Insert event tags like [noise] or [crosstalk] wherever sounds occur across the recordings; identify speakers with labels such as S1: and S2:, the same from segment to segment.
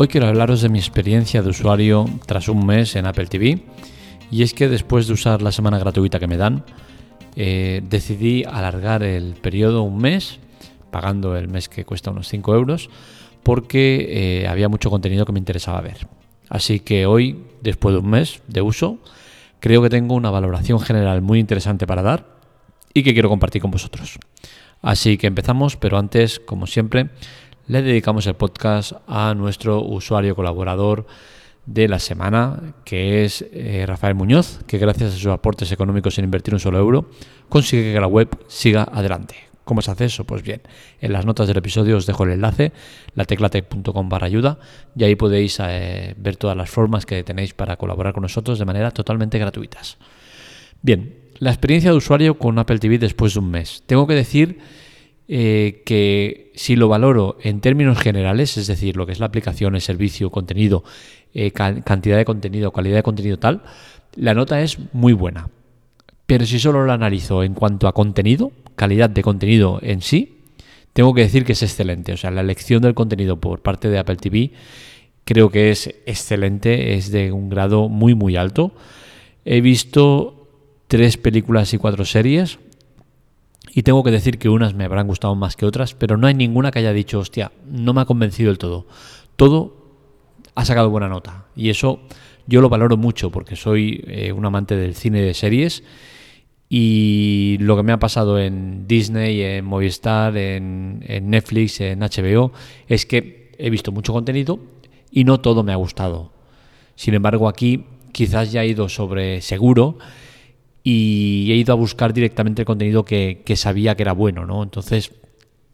S1: Hoy quiero hablaros de mi experiencia de usuario tras un mes en Apple TV y es que después de usar la semana gratuita que me dan, eh, decidí alargar el periodo un mes, pagando el mes que cuesta unos 5 euros, porque eh, había mucho contenido que me interesaba ver. Así que hoy, después de un mes de uso, creo que tengo una valoración general muy interesante para dar y que quiero compartir con vosotros. Así que empezamos, pero antes, como siempre, le dedicamos el podcast a nuestro usuario colaborador de la semana, que es eh, Rafael Muñoz, que gracias a sus aportes económicos sin invertir un solo euro, consigue que la web siga adelante. ¿Cómo se hace eso? Pues bien, en las notas del episodio os dejo el enlace, la teclatec.com barra ayuda, y ahí podéis eh, ver todas las formas que tenéis para colaborar con nosotros de manera totalmente gratuitas. Bien, la experiencia de usuario con Apple TV después de un mes. Tengo que decir eh, que si lo valoro en términos generales, es decir, lo que es la aplicación, el servicio, contenido, eh, cantidad de contenido, calidad de contenido tal, la nota es muy buena. Pero si solo lo analizo en cuanto a contenido, calidad de contenido en sí, tengo que decir que es excelente. O sea, la elección del contenido por parte de Apple TV creo que es excelente, es de un grado muy, muy alto. He visto tres películas y cuatro series, y tengo que decir que unas me habrán gustado más que otras, pero no hay ninguna que haya dicho, hostia, no me ha convencido del todo. Todo ha sacado buena nota. Y eso yo lo valoro mucho porque soy eh, un amante del cine de series. Y lo que me ha pasado en Disney, en Movistar, en, en Netflix, en HBO, es que he visto mucho contenido y no todo me ha gustado. Sin embargo, aquí quizás ya he ido sobre seguro y he ido a buscar directamente el contenido que, sabía que era bueno, ¿no? Entonces,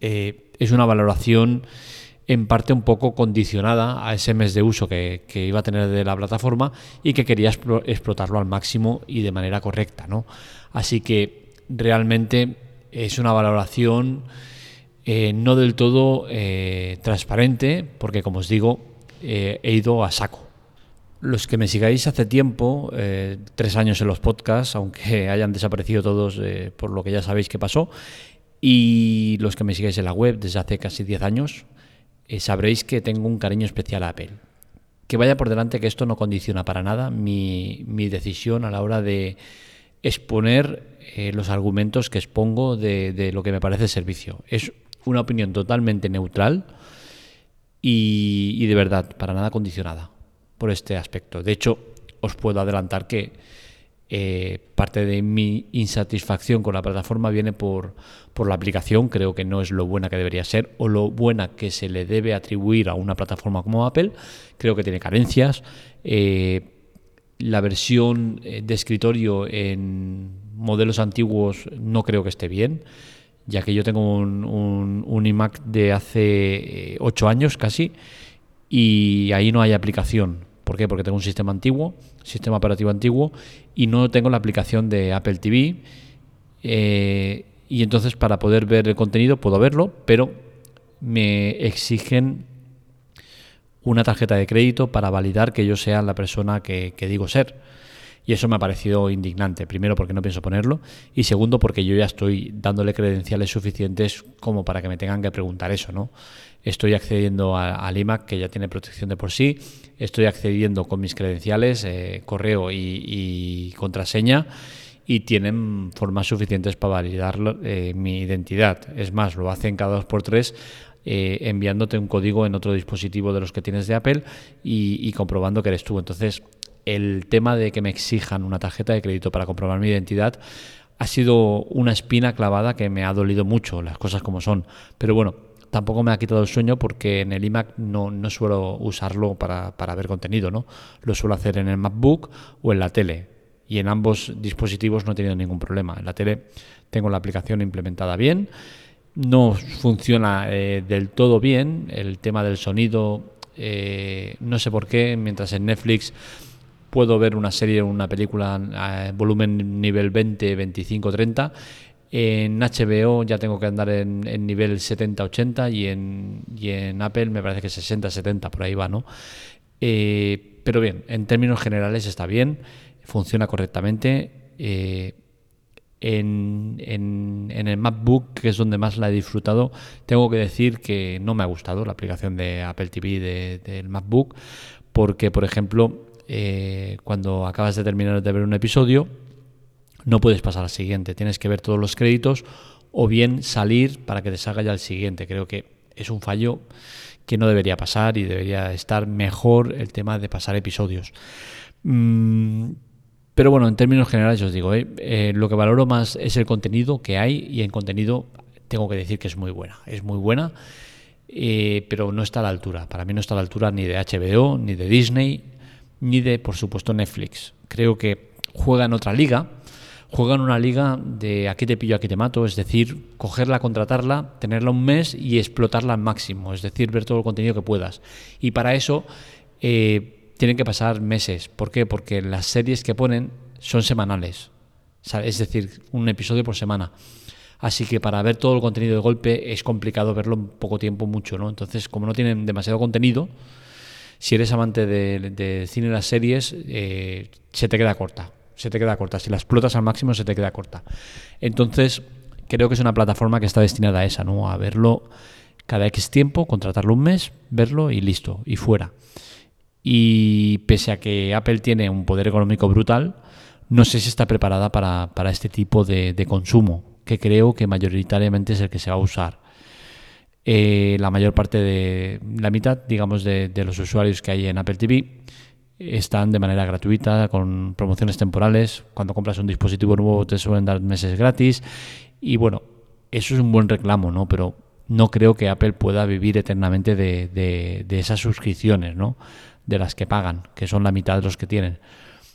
S1: eh, es una valoración en parte un poco condicionada a ese mes de uso que, iba a tener de la plataforma y que quería explotarlo al máximo y de manera correcta, ¿no? Así que realmente es una valoración eh, no del todo eh, transparente, porque como os digo, he ido a saco. Los que me sigáis hace tiempo, eh, tres años en los podcasts, aunque [laughs] hayan desaparecido todos eh, por lo que ya sabéis que pasó, y los que me sigáis en la web desde hace casi diez años, eh, sabréis que tengo un cariño especial a Apple. Que vaya por delante que esto no condiciona para nada mi, decisión a la hora de exponer los argumentos que expongo de lo que me parece servicio. Es una opinión totalmente neutral y de verdad, para nada condicionada por este aspecto. De hecho, os puedo adelantar que eh, parte de mi insatisfacción con la plataforma viene por, por, la aplicación, creo que no es lo buena que debería ser o lo buena que se le debe atribuir a una plataforma como Apple, creo que tiene carencias. Eh, la versión eh, de escritorio en modelos antiguos no creo que esté bien, ya que yo tengo un, un, un iMac de hace 8 años casi y ahí no hay aplicación. ¿Por qué? Porque tengo un sistema antiguo, sistema operativo antiguo, y no tengo la aplicación de Apple TV. Eh, y entonces para poder ver el contenido puedo verlo, pero me exigen una tarjeta de crédito para validar que yo sea la persona que, que digo ser. Y eso me ha parecido indignante. Primero porque no pienso ponerlo y segundo porque yo ya estoy dándole credenciales suficientes como para que me tengan que preguntar eso, ¿no? Estoy accediendo al iMac que ya tiene protección de por sí. Estoy accediendo con mis credenciales, eh, correo y, contraseña y tienen formas suficientes para validar eh, mi identidad. Es más, lo hacen cada dos por tres eh, enviándote un código en otro dispositivo de los que tienes de Apple y, y, comprobando que eres tú. Entonces, el tema de que me exijan una tarjeta de crédito para comprobar mi identidad ha sido una espina clavada que me ha dolido mucho, las cosas como son. Pero bueno, tampoco me ha quitado el sueño porque en el iMac no, no suelo usarlo para, ver contenido, ¿no? Lo suelo hacer en el MacBook o en la tele. Y en ambos dispositivos no he tenido ningún problema. En la tele tengo la aplicación implementada bien. No funciona eh, del todo bien. El tema del sonido, eh, no sé por qué, mientras en Netflix puedo ver una serie o una película a volumen nivel 20, 25, 30. En HBO ya tengo que andar en, nivel 70-80 y en, y en Apple me parece que 60-70, por ahí va, ¿no? Eh, pero bien, en términos generales está bien, funciona correctamente. Eh, en, en el MacBook, que es donde más la he disfrutado, tengo que decir que no me ha gustado la aplicación de Apple TV del MacBook, porque, por ejemplo, eh, cuando acabas de terminar de ver un episodio, no puedes pasar al siguiente, tienes que ver todos los créditos o bien salir para que te salga ya el siguiente. Creo que es un fallo que no debería pasar y debería estar mejor el tema de pasar episodios. Mm, pero bueno, en términos generales os digo, eh, eh, lo que valoro más es el contenido que hay y en contenido tengo que decir que es muy buena. Es muy buena, pero no está a la altura. Para mí no está a la altura ni de HBO, ni de Disney, ni de, por supuesto, Netflix. Creo que juega en otra liga. Juega en una liga de aquí te pillo, aquí te mato, es decir, cogerla, contratarla, tenerla un mes y explotarla al máximo, es decir, ver todo el contenido que puedas. Y para eso tienen que pasar meses. ¿Por qué? Porque las series que ponen son semanales. Es decir, un episodio por semana. Así que para ver todo el contenido de golpe es complicado verlo en poco tiempo, mucho, ¿no? Entonces, como no tienen demasiado contenido, si eres amante de, cine y las series, eh, se te queda corta. Se te queda corta. Si la explotas al máximo, se te queda corta. Entonces, creo que es una plataforma que está destinada a esa, ¿no? A verlo cada X tiempo, contratarlo un mes, verlo y listo, y fuera. Y pese a que Apple tiene un poder económico brutal, no sé si está preparada para, este tipo de, consumo, que creo que mayoritariamente es el que se va a usar. Eh, la mayor parte de la mitad, digamos, de, los usuarios que hay en Apple TV están de manera gratuita, con promociones temporales. Cuando compras un dispositivo nuevo te suelen dar meses gratis. Y bueno, eso es un buen reclamo, ¿no? Pero no creo que Apple pueda vivir eternamente de, de esas suscripciones, ¿no? de las que pagan, que son la mitad de los que tienen.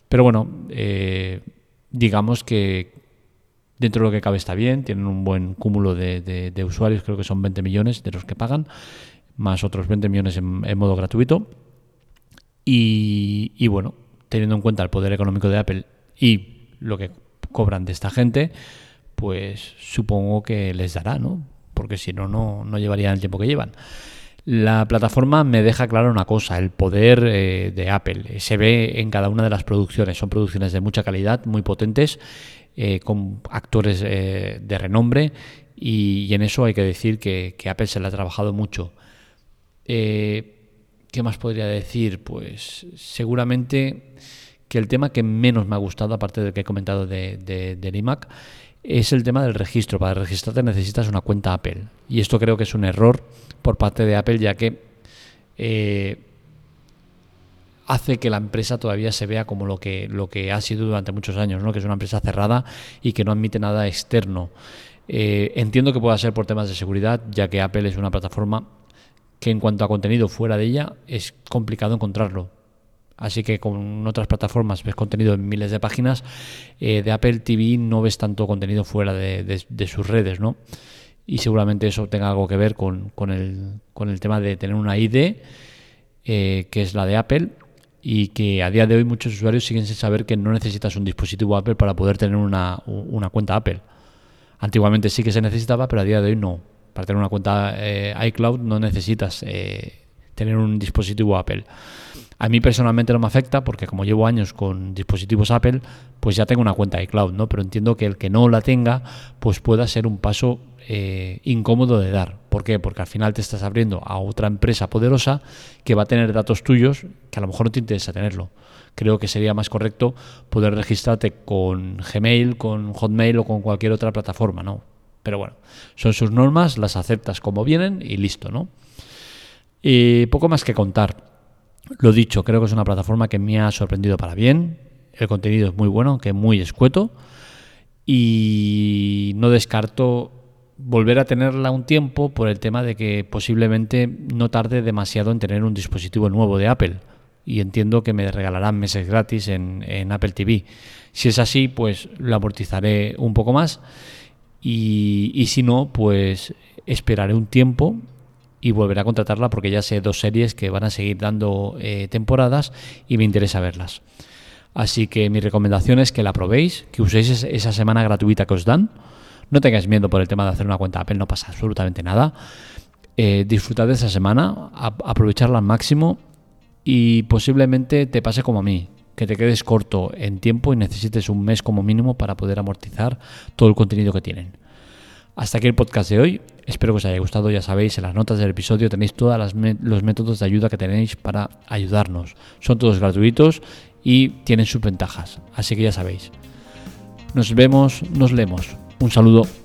S1: Pero bueno, eh, digamos que dentro de lo que cabe está bien, tienen un buen cúmulo de, usuarios, creo que son 20 millones de los que pagan, más otros 20 millones en, modo gratuito. Y, bueno, teniendo en cuenta el poder económico de Apple y lo que cobran de esta gente, pues supongo que les dará, ¿no? Porque si no, no llevarían el tiempo que llevan. La plataforma me deja claro una cosa, el poder eh, de Apple. Se ve en cada una de las producciones. Son producciones de mucha calidad, muy potentes, eh, con actores eh, de renombre y, en eso hay que decir que, Apple se le ha trabajado mucho. ¿Qué más podría decir? Pues seguramente que el tema que menos me ha gustado, aparte del que he comentado de, de, del iMac, es el tema del registro. Para registrarte necesitas una cuenta Apple. Y esto creo que es un error por parte de Apple, ya que eh, hace que la empresa todavía se vea como lo que, lo que ha sido durante muchos años, ¿no? que es una empresa cerrada y que no admite nada externo. Eh, entiendo que pueda ser por temas de seguridad, ya que Apple es una plataforma que en cuanto a contenido fuera de ella es complicado encontrarlo. Así que con otras plataformas ves contenido en miles de páginas, eh, de Apple TV no ves tanto contenido fuera de, sus redes, ¿no? Y seguramente eso tenga algo que ver con, el, tema de tener una ID, eh, que es la de Apple, y que a día de hoy muchos usuarios siguen sin saber que no necesitas un dispositivo Apple para poder tener una, cuenta Apple. Antiguamente sí que se necesitaba, pero a día de hoy no. Para tener una cuenta eh, iCloud no necesitas tener un dispositivo Apple. A mí personalmente no me afecta porque como llevo años con dispositivos Apple, pues ya tengo una cuenta de cloud, ¿no? Pero entiendo que el que no la tenga, pues pueda ser un paso eh, incómodo de dar. ¿Por qué? Porque al final te estás abriendo a otra empresa poderosa que va a tener datos tuyos que a lo mejor no te interesa tenerlo. Creo que sería más correcto poder registrarte con Gmail, con Hotmail o con cualquier otra plataforma, ¿no? Pero bueno, son sus normas, las aceptas como vienen y listo, ¿no? Y poco más que contar. Lo dicho, creo que es una plataforma que me ha sorprendido para bien. El contenido es muy bueno, que es muy escueto. Y no descarto volver a tenerla un tiempo por el tema de que posiblemente no tarde demasiado en tener un dispositivo nuevo de Apple. Y entiendo que me regalarán meses gratis en, Apple TV. Si es así, pues lo amortizaré un poco más. Y, y si no, pues esperaré un tiempo y volveré a contratarla porque ya sé dos series que van a seguir dando eh, temporadas y me interesa verlas. Así que mi recomendación es que la probéis, que uséis esa semana gratuita que os dan. No tengáis miedo por el tema de hacer una cuenta Apple, no pasa absolutamente nada. Eh, disfrutad de esa semana, aprovecharla al máximo y posiblemente te pase como a mí, que te quedes corto en tiempo y necesites un mes como mínimo para poder amortizar todo el contenido que tienen. Hasta aquí el podcast de hoy. Espero que os haya gustado. Ya sabéis, en las notas del episodio tenéis todos los métodos de ayuda que tenéis para ayudarnos. Son todos gratuitos y tienen sus ventajas. Así que ya sabéis. Nos vemos, nos leemos. Un saludo.